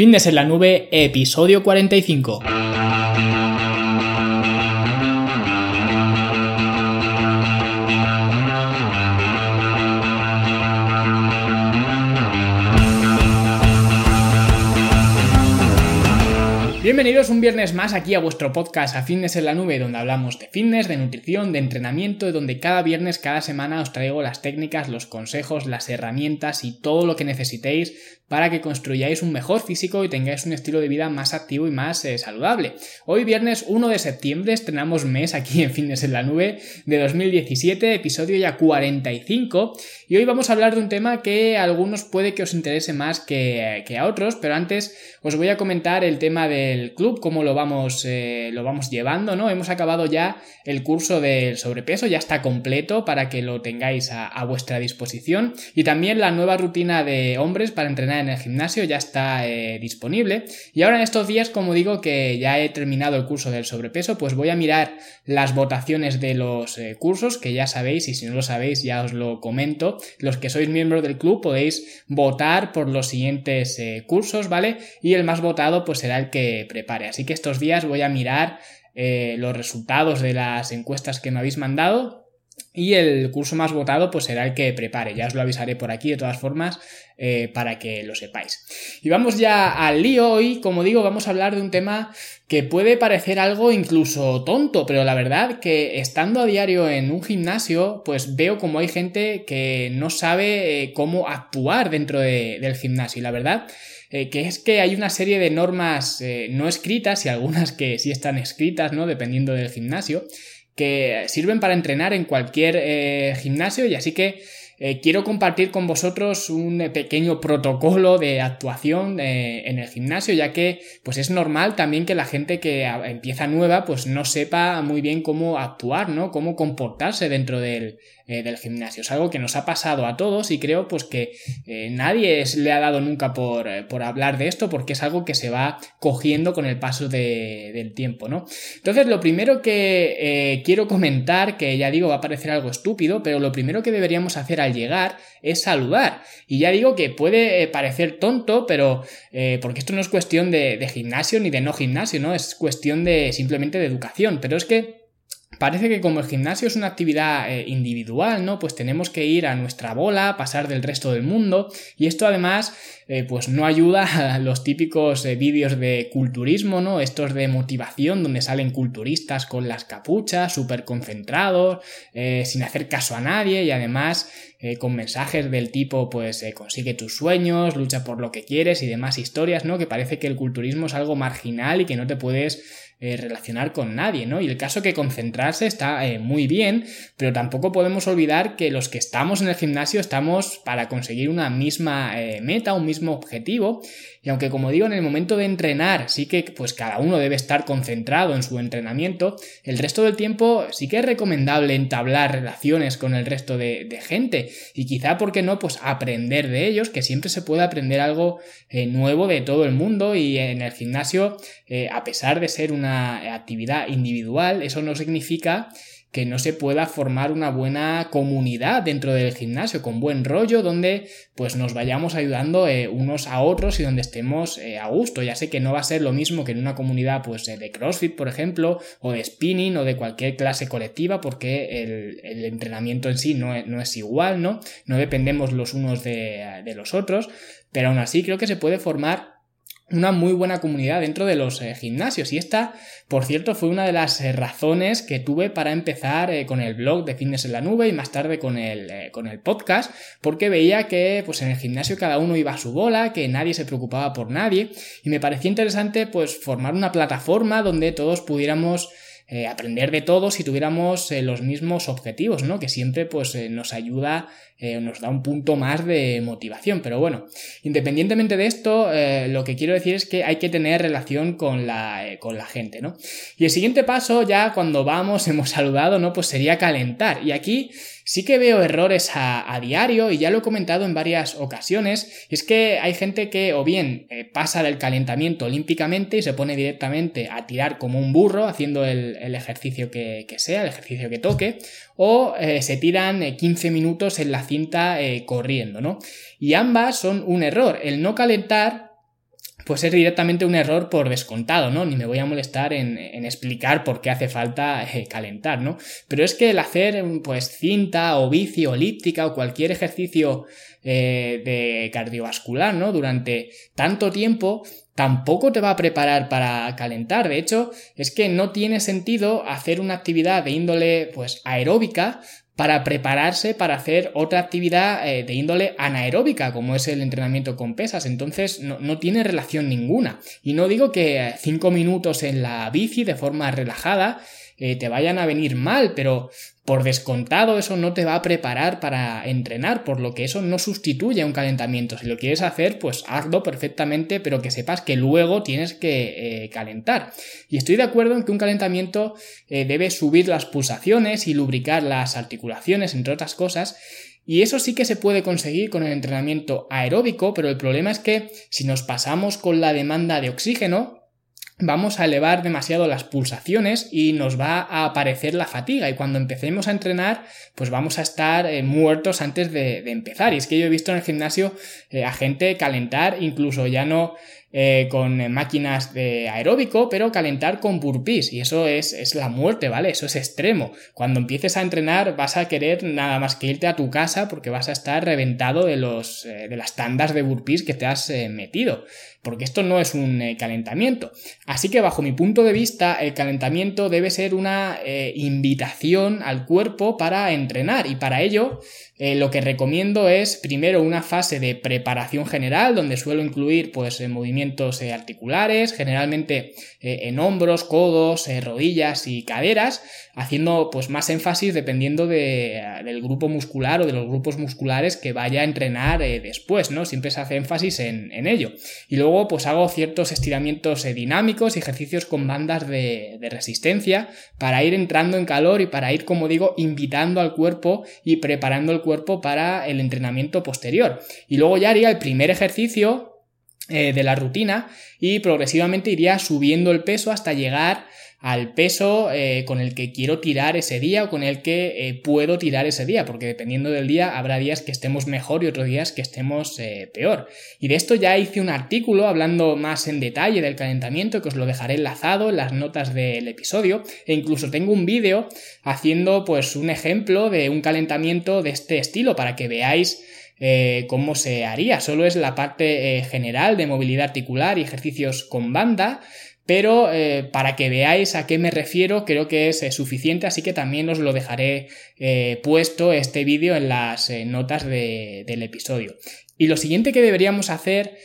Fitness en la nube, episodio 45. Bienvenidos un viernes más aquí a vuestro podcast A Fitness en la Nube, donde hablamos de fitness, de nutrición, de entrenamiento, donde cada viernes, cada semana os traigo las técnicas, los consejos, las herramientas y todo lo que necesitéis para que construyáis un mejor físico y tengáis un estilo de vida más activo y más eh, saludable. Hoy viernes 1 de septiembre estrenamos mes aquí en Fitness en la Nube de 2017, episodio ya 45 y hoy vamos a hablar de un tema que a algunos puede que os interese más que, a otros, pero antes os voy a comentar el tema del club, cómo lo vamos, eh, lo vamos llevando, ¿no? Hemos acabado ya el curso del sobrepeso, ya está completo para que lo tengáis a, vuestra disposición y también la nueva rutina de hombres para entrenar en el gimnasio ya está eh, disponible. Y ahora en estos días, como digo que ya he terminado el curso del sobrepeso, pues voy a mirar las votaciones de los eh, cursos, que ya sabéis, y si no lo sabéis ya os lo comento. Los que sois miembros del club podéis votar por los siguientes cursos, ¿vale? Y el más votado pues será el que prepare. Así que estos días voy a mirar los resultados de las encuestas que me habéis mandado y el curso más votado pues será el que prepare. Ya os lo avisaré por aquí de todas formas eh, para que lo sepáis. Y vamos ya al lío. Hoy, como digo, vamos a hablar de un tema que puede parecer algo incluso tonto, pero la verdad que estando a diario en un gimnasio, pues veo como hay gente que no sabe eh, cómo actuar dentro del gimnasio. Y la verdad eh, que es que hay una serie de normas no escritas y algunas que sí están escritas, ¿no? Dependiendo del gimnasio que sirven para entrenar en cualquier eh, gimnasio y así que eh, quiero compartir con vosotros un pequeño protocolo de actuación eh, en el gimnasio, ya que pues es normal también que la gente que empieza nueva pues no sepa muy bien cómo actuar, ¿no? Cómo comportarse dentro del, eh, del gimnasio. Es algo que nos ha pasado a todos y creo pues que eh, nadie le ha dado nunca por, eh, por, hablar de esto porque es algo que se va cogiendo con el paso del tiempo, ¿no? Entonces lo primero que quiero comentar, que ya digo va a parecer algo estúpido, pero lo primero que deberíamos hacer al llegar es saludar. Y ya digo que puede parecer tonto, pero porque esto no es cuestión de, de gimnasio ni de no gimnasio, ¿no? Es cuestión de simplemente de educación, pero es que Parece que como el gimnasio es una actividad eh, individual, ¿no? Pues tenemos que ir a nuestra bola, pasar del resto del mundo y esto además eh, pues no ayuda a los típicos eh, vídeos de culturismo, ¿no? Estos de motivación donde salen culturistas con las capuchas, súper concentrados, sin hacer caso a nadie y además con mensajes del tipo pues consigue tus sueños, lucha por lo que quieres y demás historias, ¿no? Que parece que el culturismo es algo marginal y que no te puedes eh, relacionar con nadie, ¿no? Y el caso que concentrarse está eh, muy bien, pero tampoco podemos olvidar que los que estamos en el gimnasio estamos para conseguir una misma eh, meta, un mismo objetivo, y aunque como digo, en el momento de entrenar sí que pues cada uno debe estar concentrado en su entrenamiento, el resto del tiempo sí que es recomendable entablar relaciones con el resto de, gente y quizá, ¿por qué no? Pues aprender de ellos, que siempre se puede aprender algo nuevo de todo el mundo y en el gimnasio, a pesar de ser una actividad individual, eso no significa que no se pueda formar una buena comunidad dentro del gimnasio, con buen rollo, donde pues nos vayamos ayudando eh, unos a otros y donde estemos eh, a gusto. Ya sé que no va a ser lo mismo que en una comunidad pues eh, de CrossFit, por ejemplo, o de spinning o de cualquier clase colectiva, porque el, entrenamiento en sí no es, igual, ¿no? No dependemos los unos de, de los otros, pero aún así creo que se puede formar una muy buena comunidad dentro de los eh, gimnasios. Y esta, por cierto, fue una de las eh, razones que tuve para empezar eh, con el blog de Fitness en la Nube y más tarde con el, con el podcast, porque veía que pues, en el gimnasio cada uno iba a su bola, que nadie se preocupaba por nadie, y me parecía interesante pues formar una plataforma donde todos pudiéramos eh, aprender de todos si tuviéramos eh, los mismos objetivos, ¿no? Que siempre pues eh, nos ayuda, nos da un punto más de motivación. Pero bueno, independientemente de esto, lo que quiero decir es que hay que tener relación con la, con la gente, ¿no? Y el siguiente paso, ya cuando vamos, hemos saludado, ¿no? Pues sería calentar. Y aquí Sí que veo errores a, diario y ya lo he comentado en varias ocasiones, es que hay gente que o bien eh, pasa del calentamiento olímpicamente y se pone directamente a tirar como un burro haciendo el, ejercicio que, sea, el ejercicio que toque, o eh, se tiran 15 eh, minutos en la cinta corriendo, ¿no? Y ambas son un error. El no calentar pues es directamente un error por descontado, ¿no? Ni me voy a molestar en, explicar por qué hace falta eh, calentar, ¿no? Pero es que el hacer, pues, cinta o bici o elíptica o cualquier ejercicio eh, de cardiovascular, ¿no? Durante tanto tiempo, tampoco te va a preparar para calentar. De hecho, es que no tiene sentido hacer una actividad de índole, pues, aeróbica para prepararse para hacer otra actividad eh, de índole anaeróbica, como es el entrenamiento con pesas. Entonces no, no tiene relación ninguna. Y no digo que cinco minutos en la bici de forma relajada eh, te vayan a venir mal, pero por descontado eso no te va a preparar para entrenar, por lo que eso no sustituye a un calentamiento. Si lo quieres hacer, pues hazlo perfectamente, pero que sepas que luego tienes que eh, calentar. Y estoy de acuerdo en que un calentamiento eh, debe subir las pulsaciones y lubricar las articulaciones, entre otras cosas, y eso sí que se puede conseguir con el entrenamiento aeróbico, pero el problema es que si nos pasamos con la demanda de oxígeno, vamos a elevar demasiado las pulsaciones y nos va a aparecer la fatiga. Y cuando empecemos a entrenar pues vamos a estar eh, muertos antes de, empezar. Y es que yo he visto en el gimnasio eh, a gente calentar incluso ya no eh, con máquinas de aeróbico, pero calentar con burpees. Y eso es, es, la muerte, ¿vale? Eso es extremo. Cuando empieces a entrenar vas a querer nada más que irte a tu casa porque vas a estar reventado de, los, de las tandas de burpees que te has metido porque esto no es un eh, calentamiento. Así que bajo mi punto de vista, el calentamiento debe ser una eh, invitación al cuerpo para entrenar y para ello eh, lo que recomiendo es primero una fase de preparación general donde suelo incluir pues eh, movimientos eh, articulares, generalmente en hombros, codos, rodillas y caderas, haciendo pues más énfasis dependiendo del grupo muscular o de los grupos musculares que vaya a entrenar después, ¿no? Siempre se hace énfasis en, ello. Y luego pues hago ciertos estiramientos dinámicos y ejercicios con bandas de, de resistencia para ir entrando en calor y para ir, como digo, invitando al cuerpo y preparando el cuerpo cuerpo para el entrenamiento posterior. Y luego ya haría el primer ejercicio eh, de la rutina y progresivamente iría subiendo el peso hasta llegar al peso eh, con el que quiero tirar ese día o con el que eh, puedo tirar ese día, porque dependiendo del día habrá días que estemos mejor y otros días que estemos eh, peor. Y de esto ya hice un artículo hablando más en detalle del calentamiento que os lo dejaré enlazado en las notas del episodio e incluso tengo un vídeo haciendo pues un ejemplo de un calentamiento de este estilo para que veáis cómo se haría. Solo es la parte general de movilidad articular y ejercicios con banda pero eh, para que veáis a qué me refiero creo que es eh, suficiente, así que también os lo dejaré eh, puesto este vídeo en las notas del episodio. Y lo siguiente que deberíamos hacer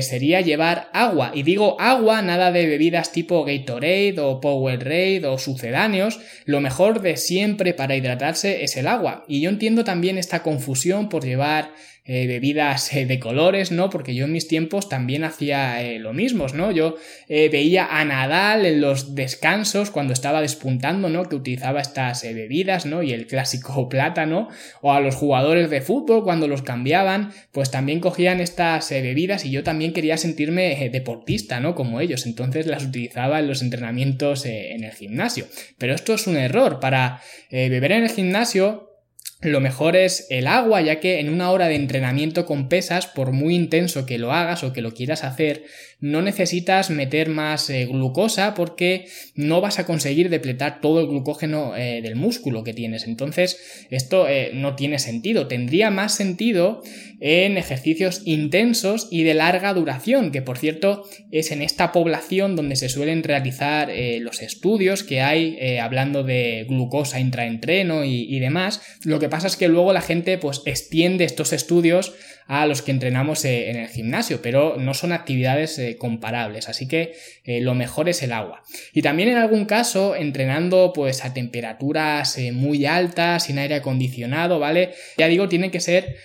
sería llevar agua. Y digo agua, nada de bebidas tipo Gatorade o Powerade o sucedáneos. Lo mejor de siempre para hidratarse es el agua. Y yo entiendo también esta confusión por llevar eh, bebidas eh, de colores, ¿no? Porque yo en mis tiempos también hacía eh, lo mismo, ¿no? Yo veía a Nadal en los descansos cuando estaba despuntando, ¿no? Que utilizaba estas bebidas, ¿no? Y el clásico plátano, o a los jugadores de fútbol cuando los cambiaban, pues también cogían estas bebidas y yo también quería sentirme deportista, ¿no? Como ellos, entonces las utilizaba en los entrenamientos en el gimnasio. Pero esto es un error, para beber en el gimnasio lo mejor es el agua, ya que en una hora de entrenamiento con pesas, por muy intenso que lo hagas o que lo quieras hacer, no necesitas meter más eh, glucosa porque no vas a conseguir depletar todo el glucógeno eh, del músculo que tienes. Entonces, esto eh, no tiene sentido. Tendría más sentido en ejercicios intensos y de larga duración, que por cierto es en esta población donde se suelen realizar los estudios que hay hablando de glucosa intraentreno y, y demás. Lo que pasa es que luego la gente pues extiende estos estudios a los que entrenamos eh, en el gimnasio, pero no son actividades eh, comparables, así que eh, lo mejor es el agua. Y también en algún caso, entrenando pues a temperaturas muy altas, sin aire acondicionado, ¿vale? Ya digo, tiene que ser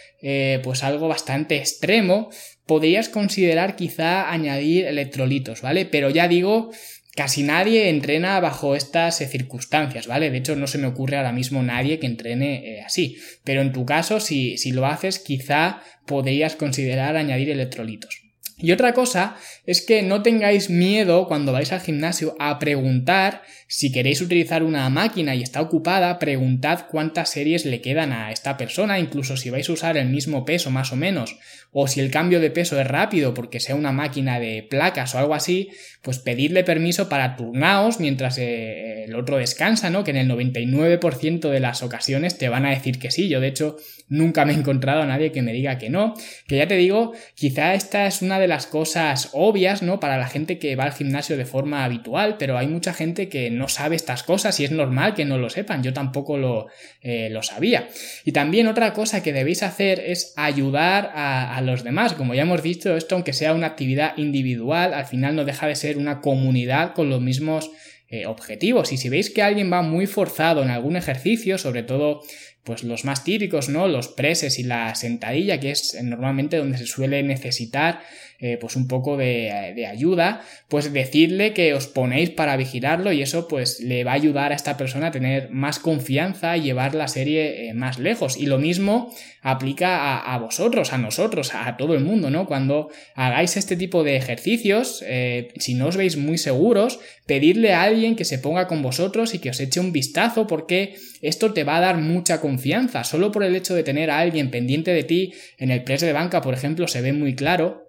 pues algo bastante extremo. Podrías considerar quizá añadir electrolitos, ¿vale? Pero ya digo, Casi nadie entrena bajo estas eh, circunstancias, ¿vale? De hecho, no se me ocurre ahora mismo nadie que entrene eh, así. Pero en tu caso, si, si lo haces, quizá podrías considerar añadir electrolitos. Y otra cosa es que no tengáis miedo cuando vais al gimnasio a preguntar si queréis utilizar una máquina y está ocupada, preguntad cuántas series le quedan a esta persona, incluso si vais a usar el mismo peso más o menos o si el cambio de peso es rápido porque sea una máquina de placas o algo así, pues pedirle permiso para turnaos mientras eh, el otro descansa, ¿no? Que en el 99% de las ocasiones te van a decir que sí. Yo, de hecho, nunca me he encontrado a nadie que me diga que no. Que ya te digo, quizá esta es una de las cosas obvias, ¿no? Para la gente que va al gimnasio de forma habitual, pero hay mucha gente que no sabe estas cosas y es normal que no lo sepan. Yo tampoco lo, eh, lo sabía. Y también otra cosa que debéis hacer es ayudar a, a los demás. Como ya hemos dicho, esto aunque sea una actividad individual, al final no deja de ser una comunidad con los mismos eh, objetivos. Y si veis que alguien va muy forzado en algún ejercicio, sobre todo pues los más típicos, ¿no? Los preses y la sentadilla, que es normalmente donde se suele necesitar eh, pues un poco de, de, ayuda, pues decirle que os ponéis para vigilarlo y eso pues le va a ayudar a esta persona a tener más confianza y llevar la serie eh, más lejos. Y lo mismo aplica a, a, vosotros, a nosotros, a todo el mundo, ¿no? Cuando hagáis este tipo de ejercicios, eh, si no os veis muy seguros, pedirle a alguien que se ponga con vosotros y que os eche un vistazo porque esto te va a dar mucha confianza. Solo por el hecho de tener a alguien pendiente de ti en el press de banca, por ejemplo, se ve muy claro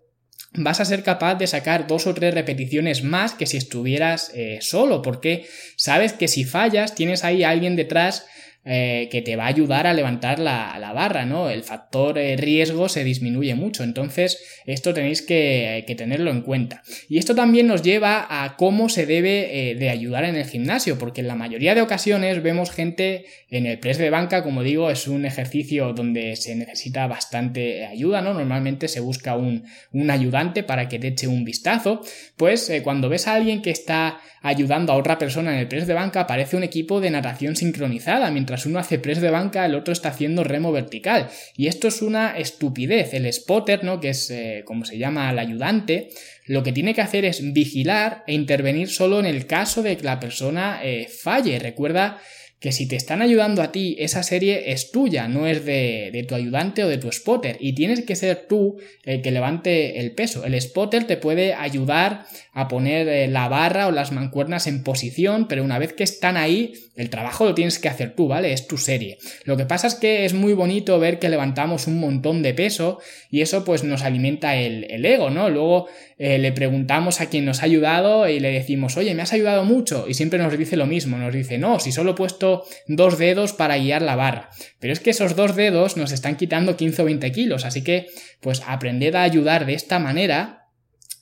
vas a ser capaz de sacar dos o tres repeticiones más que si estuvieras eh, solo, porque sabes que si fallas tienes ahí a alguien detrás eh, que te va a ayudar a levantar la, la barra, ¿no? El factor eh, riesgo se disminuye mucho, entonces esto tenéis que, que, tenerlo en cuenta. Y esto también nos lleva a cómo se debe eh, de ayudar en el gimnasio, porque en la mayoría de ocasiones vemos gente en el press de banca, como digo, es un ejercicio donde se necesita bastante ayuda, ¿no? Normalmente se busca un, un ayudante para que te eche un vistazo, pues cuando ves a alguien que está ayudando a otra persona en el press de banca, parece un equipo de natación sincronizada, mientras uno hace press de banca, el otro está haciendo remo vertical. Y esto es una estupidez. El spotter, ¿no? Que es eh, como se llama el ayudante, lo que tiene que hacer es vigilar e intervenir solo en el caso de que la persona eh, falle. Recuerda que si te están ayudando a ti, esa serie es tuya, no es de, de, tu ayudante o de tu spotter. Y tienes que ser tú el que levante el peso. El spotter te puede ayudar a poner eh, la barra o las mancuernas en posición, pero una vez que están ahí, el trabajo lo tienes que hacer tú, ¿vale? Es tu serie. Lo que pasa es que es muy bonito ver que levantamos un montón de peso y eso pues nos alimenta el, el ego, ¿no? Luego eh, le preguntamos a quien nos ha ayudado y le decimos, oye, me has ayudado mucho y siempre nos dice lo mismo, nos dice, no, si solo he puesto dos dedos para guiar la barra. Pero es que esos dos dedos nos están quitando 15 o 20 kilos, así que pues aprended a ayudar de esta manera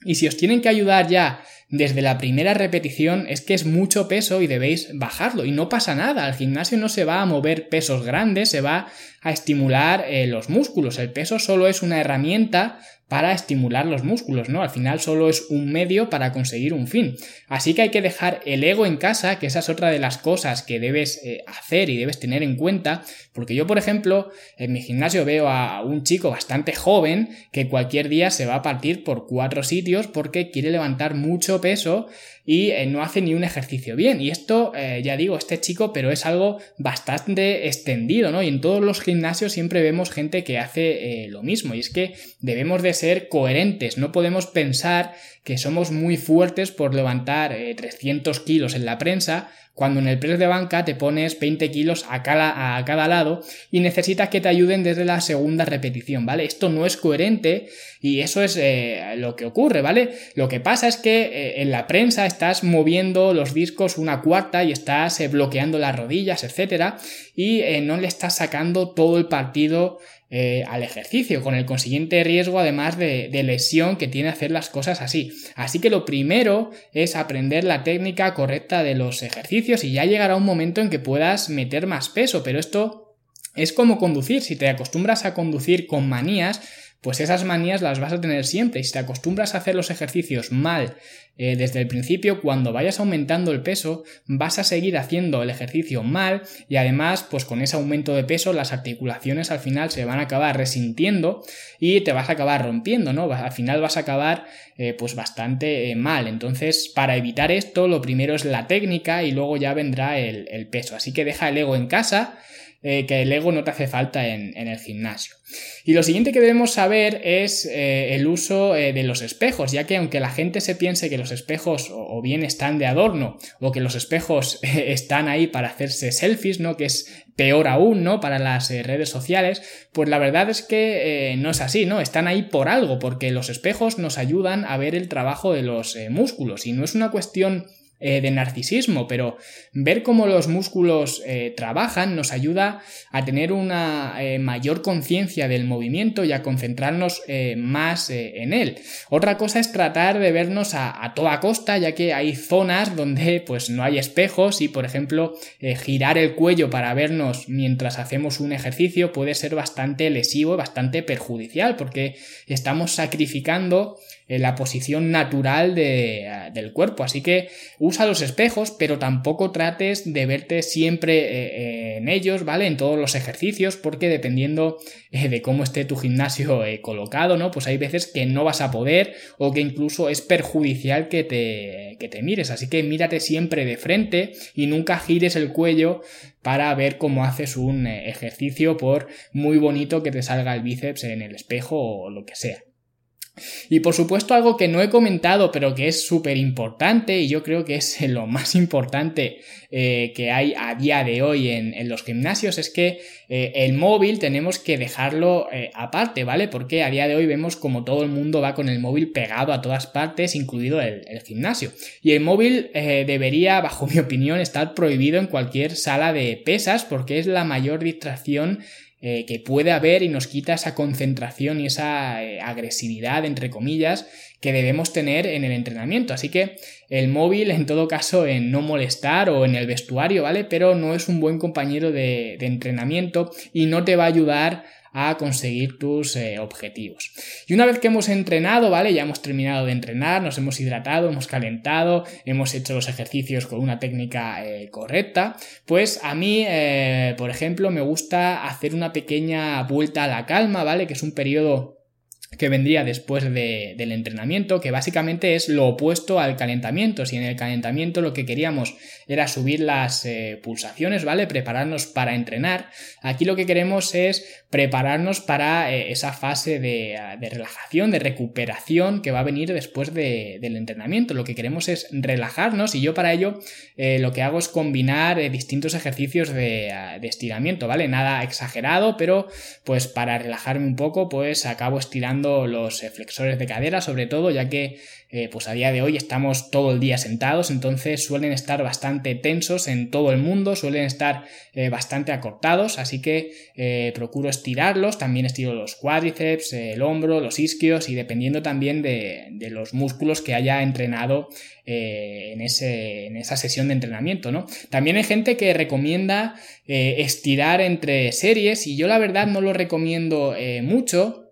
y si os tienen que ayudar ya desde la primera repetición es que es mucho peso y debéis bajarlo y no pasa nada, al gimnasio no se va a mover pesos grandes, se va a estimular eh, los músculos, el peso solo es una herramienta para estimular los músculos, ¿no? Al final solo es un medio para conseguir un fin. Así que hay que dejar el ego en casa, que esa es otra de las cosas que debes eh, hacer y debes tener en cuenta, porque yo, por ejemplo, en mi gimnasio veo a un chico bastante joven que cualquier día se va a partir por cuatro sitios porque quiere levantar mucho peso y eh, no hace ni un ejercicio bien. Y esto, eh, ya digo, este chico, pero es algo bastante extendido, ¿no? Y en todos los gimnasios siempre vemos gente que hace lo mismo. Y es que debemos de ser coherentes, no podemos pensar que somos muy fuertes por levantar 300 eh, kilos en la prensa, cuando en el press de banca te pones 20 kilos a cada, a cada lado y necesitas que te ayuden desde la segunda repetición, ¿vale? Esto no es coherente y eso es eh, lo que ocurre, ¿vale? Lo que pasa es que eh, en la prensa estás moviendo los discos una cuarta y estás bloqueando las rodillas, etcétera, y no le estás sacando todo el partido eh, al ejercicio, con el consiguiente riesgo además de, de, lesión que tiene hacer las cosas así. Así que lo primero es aprender la técnica correcta de los ejercicios y ya llegará un momento en que puedas meter más peso, pero esto es como conducir, si te acostumbras a conducir con manías, pues esas manías las vas a tener siempre. Y si te acostumbras a hacer los ejercicios mal eh, desde el principio, cuando vayas aumentando el peso, vas a seguir haciendo el ejercicio mal y además, pues con ese aumento de peso, las articulaciones al final se van a acabar resintiendo y te vas a acabar rompiendo, ¿no? Al final vas a acabar eh, pues bastante eh, mal. Entonces, para evitar esto, lo primero es la técnica y luego ya vendrá el, el peso. Así que deja el ego en casa eh, que el ego no te hace falta en, el gimnasio. Y lo siguiente que debemos saber es eh, el uso eh, de los espejos, ya que aunque la gente se piense que los espejos o, bien están de adorno o que los espejos están ahí para hacerse selfies, ¿no? Que es peor aún, ¿no? Para las redes sociales, pues la verdad es que no es así, ¿no? Están ahí por algo, porque los espejos nos ayudan a ver el trabajo de los músculos y no es una cuestión eh, de narcisismo, pero ver cómo los músculos eh, trabajan nos ayuda a tener una eh, mayor conciencia del movimiento y a concentrarnos más en él. Otra cosa es tratar de vernos a, a, toda costa, ya que hay zonas donde pues no hay espejos y por ejemplo girar el cuello para vernos mientras hacemos un ejercicio puede ser bastante lesivo, bastante perjudicial, porque estamos sacrificando la posición natural del cuerpo. Así que usa los espejos, pero tampoco trates de verte siempre eh, eh, en ellos, ¿vale? En todos los ejercicios, porque dependiendo eh, de cómo esté tu gimnasio colocado, ¿no? Pues hay veces que no vas a poder o que incluso es perjudicial que te, que te mires. Así que mírate siempre de frente y nunca gires el cuello para ver cómo haces un ejercicio por muy bonito que te salga el bíceps en el espejo o lo que sea. Y por supuesto algo que no he comentado pero que es súper importante y yo creo que es lo más importante eh, que hay a día de hoy en, los gimnasios es que eh, el móvil tenemos que dejarlo eh, aparte, ¿vale? Porque a día de hoy vemos como todo el mundo va con el móvil pegado a todas partes, incluido el, el gimnasio. Y el móvil debería, bajo mi opinión, estar prohibido en cualquier sala de pesas porque es la mayor distracción eh, que puede haber y nos quita esa concentración y esa eh, agresividad, entre comillas, que debemos tener en el entrenamiento. Así que el móvil, en todo caso, en no molestar o en el vestuario, ¿vale? Pero no es un buen compañero de, de entrenamiento y no te va a ayudar a conseguir tus eh, objetivos. Y una vez que hemos entrenado, ¿vale? Ya hemos terminado de entrenar, nos hemos hidratado, hemos calentado, hemos hecho los ejercicios con una técnica eh, correcta, pues a mí, eh, por ejemplo, me gusta hacer una pequeña vuelta a la calma, ¿vale? Que es un periodo que vendría después del entrenamiento, que básicamente es lo opuesto al calentamiento. Si en el calentamiento lo que queríamos era subir las eh, pulsaciones, ¿vale? Prepararnos para entrenar, aquí lo que queremos es prepararnos para eh, esa fase de, relajación, de recuperación que va a venir después del entrenamiento. Lo que queremos es relajarnos y yo para ello eh, lo que hago es combinar distintos ejercicios de, de estiramiento, ¿vale? Nada exagerado, pero pues para relajarme un poco, pues acabo estirando los eh, flexores de cadera, sobre todo, ya que eh, pues a día de hoy estamos todo el día sentados, entonces suelen estar bastante tensos en todo el mundo, suelen estar eh, bastante acortados, así que procuro estirarlos, también estiro los cuádriceps, el hombro, los isquios y dependiendo también de, los músculos que haya entrenado en, en, esa sesión de entrenamiento, ¿no? También hay gente que recomienda estirar entre series y yo la verdad no lo recomiendo mucho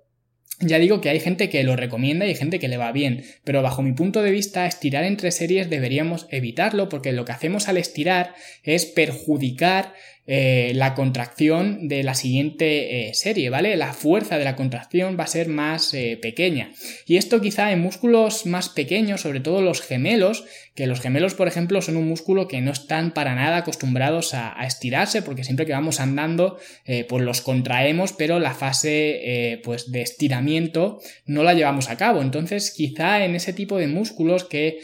ya digo que hay gente que lo recomienda y hay gente que le va bien, pero bajo mi punto de vista estirar entre series deberíamos evitarlo porque lo que hacemos al estirar es perjudicar eh, la contracción de la siguiente eh, serie, ¿vale? La fuerza de la contracción va a ser más eh, pequeña. Y esto quizá en músculos más pequeños, sobre todo los gemelos, que los gemelos, por ejemplo, son un músculo que no están para nada acostumbrados a, estirarse, porque siempre que vamos andando, pues los contraemos, pero la fase pues de estiramiento no la llevamos a cabo. Entonces, quizá en ese tipo de músculos que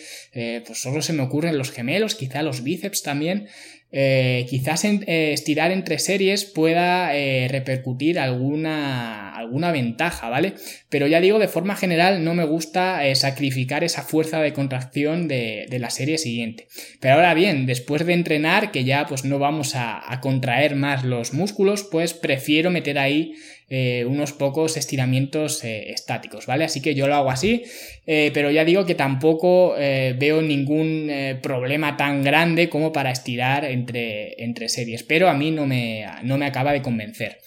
pues solo se me ocurren los gemelos, quizá los bíceps también, eh, quizás eh, estirar entre series pueda eh, repercutir alguna, alguna ventaja, ¿vale? Pero ya digo, de forma general no me gusta sacrificar esa fuerza de contracción de, la serie siguiente. Pero ahora bien, después de entrenar, que ya pues no vamos a contraer más los músculos, pues prefiero meter ahí eh, unos pocos estiramientos eh, estáticos, ¿vale? Así que yo lo hago así, eh, pero ya digo que tampoco veo ningún problema tan grande como para estirar entre, entre series, pero a mí no me, no me acaba de convencer.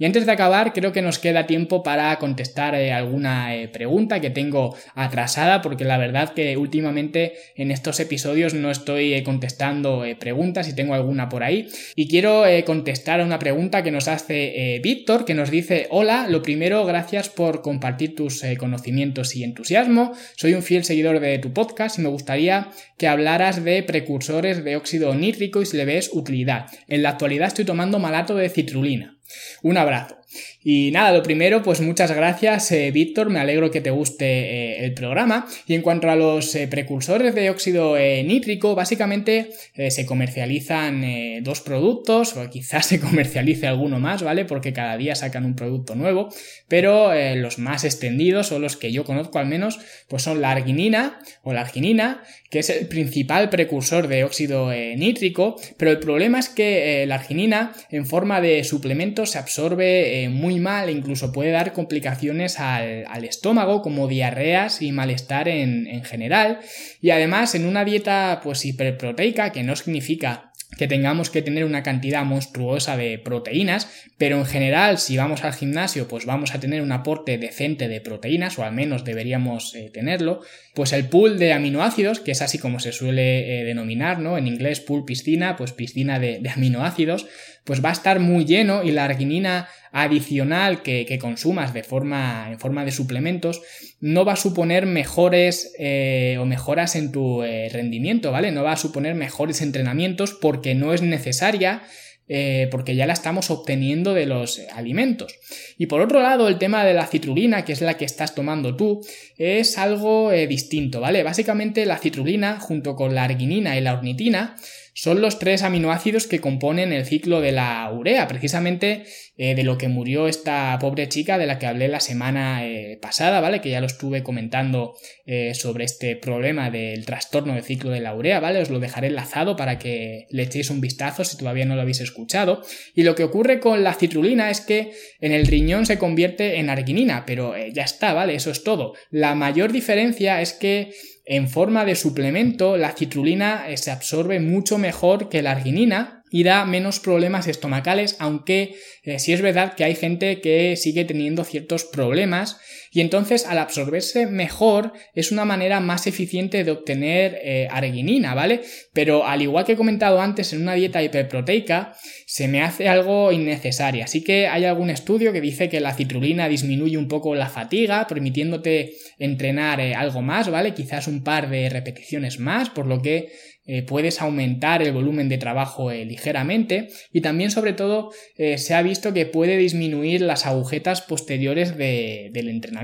Y antes de acabar, creo que nos queda tiempo para contestar eh, alguna eh, pregunta que tengo atrasada, porque la verdad que últimamente en estos episodios no estoy eh, contestando preguntas y tengo alguna por ahí. Y quiero contestar a una pregunta que nos hace Víctor, que nos dice, hola, lo primero, gracias por compartir tus conocimientos y entusiasmo. Soy un fiel seguidor de tu podcast y me gustaría que hablaras de precursores de óxido nítrico y si le ves utilidad. En la actualidad estoy tomando malato de citrulina. Un abrazo. Y nada, lo primero, pues muchas gracias, eh, Víctor, me alegro que te guste eh, el programa. Y en cuanto a los eh, precursores de óxido nítrico, básicamente se comercializan dos productos, o quizás se comercialice alguno más, ¿vale? Porque cada día sacan un producto nuevo, pero los más extendidos, o los que yo conozco al menos, pues son la arginina o la arginina, que es el principal precursor de óxido nítrico, pero el problema es que la arginina en forma de suplemento se absorbe muy mal e incluso puede dar complicaciones al, estómago como diarreas y malestar en, en general y además en una dieta pues hiperproteica que no significa que tengamos que tener una cantidad monstruosa de proteínas, pero en general si vamos al gimnasio pues vamos a tener un aporte decente de proteínas o al menos deberíamos eh, tenerlo, pues el pool de aminoácidos, que es así como se suele eh, denominar, ¿no? En inglés pool piscina, pues piscina de, aminoácidos, pues va a estar muy lleno y la arginina adicional que, consumas de forma, en forma de suplementos no va a suponer mejores eh, o mejoras en tu eh, rendimiento, ¿vale? No va a suponer mejores entrenamientos porque no es necesaria eh, porque ya la estamos obteniendo de los alimentos. Y por otro lado, el tema de la citrulina, que es la que estás tomando tú, es algo distinto, ¿vale? Básicamente la citrulina, junto con la arginina y la ornitina, son los tres aminoácidos que componen el ciclo de la urea, precisamente eh, de lo que murió esta pobre chica de la que hablé la semana eh, pasada, ¿vale? Que ya lo estuve comentando eh, sobre este problema del trastorno del ciclo de la urea, ¿vale? Os lo dejaré enlazado para que le echéis un vistazo si todavía no lo habéis escuchado. Y lo que ocurre con la citrulina es que en el riñón se convierte en arginina, pero ya está, ¿vale? Eso es todo. La mayor diferencia es que en forma de suplemento, la citrulina eh, se absorbe mucho mejor que la arginina y da menos problemas estomacales, aunque eh, sí es verdad que hay gente que sigue teniendo ciertos problemas y entonces al absorberse mejor es una manera más eficiente de obtener eh, arginina, ¿vale? Pero al igual que he comentado antes en una dieta hiperproteica, se me hace algo innecesario. Así que hay algún estudio que dice que la citrulina disminuye un poco la fatiga, permitiéndote entrenar eh, algo más, ¿vale? Quizás un par de repeticiones más, por lo que eh, puedes aumentar el volumen de trabajo ligeramente y también sobre todo se ha visto que puede disminuir las agujetas posteriores del entrenamiento.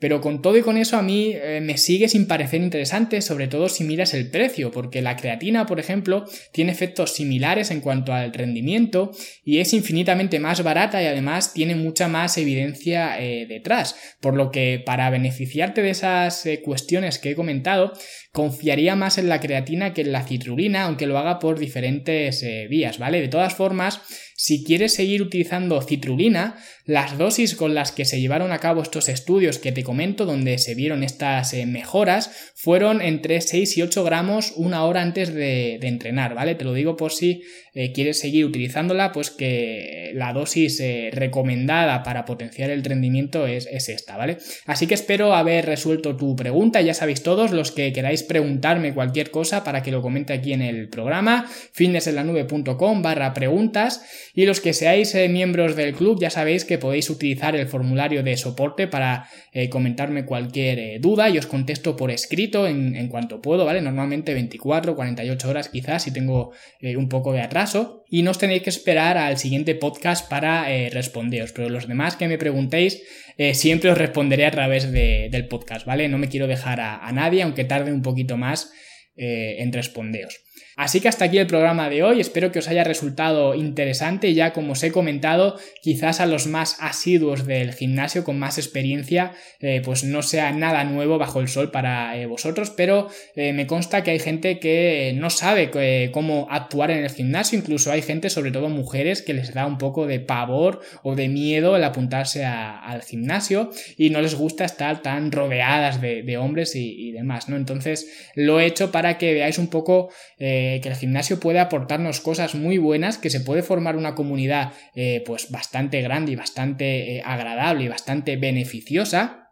Pero con todo y con eso a mí eh, me sigue sin parecer interesante, sobre todo si miras el precio, porque la creatina, por ejemplo, tiene efectos similares en cuanto al rendimiento y es infinitamente más barata y además tiene mucha más evidencia eh, detrás. Por lo que para beneficiarte de esas eh, cuestiones que he comentado, confiaría más en la creatina que en la citrulina, aunque lo haga por diferentes vías, ¿vale? De todas formas, si quieres seguir utilizando citrulina, las dosis con las que se llevaron a cabo estos estudios que te comento, donde se vieron estas eh, mejoras, fueron entre 6 y 8 gramos una hora antes de, entrenar, ¿vale? Te lo digo por si eh, quieres seguir utilizándola, pues que la dosis eh, recomendada para potenciar el rendimiento es, es, esta, ¿vale? Así que espero haber resuelto tu pregunta, ya sabéis todos los que queráis preguntarme cualquier cosa para que lo comente aquí en el programa, fitnessenlanube.com barra preguntas y los que seáis eh, miembros del club ya sabéis que podéis utilizar el formulario de soporte para eh, comentarme cualquier eh, duda y os contesto por escrito en, cuanto puedo, ¿vale? Normalmente 24, 48 horas quizás si tengo un poco de atraso y no os tenéis que esperar al siguiente podcast para responderos, pero los demás que me preguntéis siempre os responderé a través del podcast, ¿vale? No me quiero dejar a, nadie aunque tarde un poquito más en respondeos. Así que hasta aquí el programa de hoy, espero que os haya resultado interesante, ya como os he comentado, quizás a los más asiduos del gimnasio con más experiencia, eh, pues no sea nada nuevo bajo el sol para eh, vosotros, pero eh, me consta que hay gente que no sabe cómo actuar en el gimnasio, incluso hay gente, sobre todo mujeres, que les da un poco de pavor o de miedo el apuntarse al gimnasio y no les gusta estar tan rodeadas de, hombres y, demás, ¿no? Entonces lo he hecho para que veáis un poco que el gimnasio puede aportarnos cosas muy buenas, que se puede formar una comunidad eh, pues bastante grande y bastante eh, agradable y bastante beneficiosa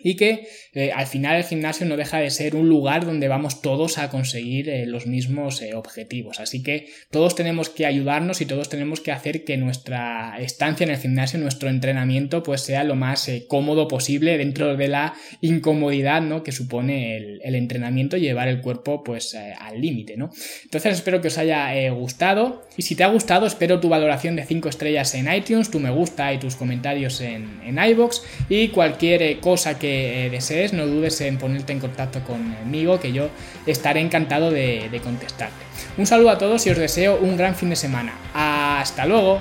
y que eh, al final el gimnasio no deja de ser un lugar donde vamos todos a conseguir eh, los mismos eh, objetivos. Así que todos tenemos que ayudarnos y todos tenemos que hacer que nuestra estancia en el gimnasio, nuestro entrenamiento, pues sea lo más cómodo posible dentro de la incomodidad ¿no? que supone el, entrenamiento y llevar el cuerpo pues al límite. ¿no? Entonces espero que os haya gustado y si te ha gustado espero tu valoración de 5 estrellas en iTunes, tu me gusta y tus comentarios en, en iBox y cualquier cosa que eh, desees, no dudes en ponerte en contacto conmigo, que yo estaré encantado de, de contestarte. Un saludo a todos y os deseo un gran fin de semana. Hasta luego.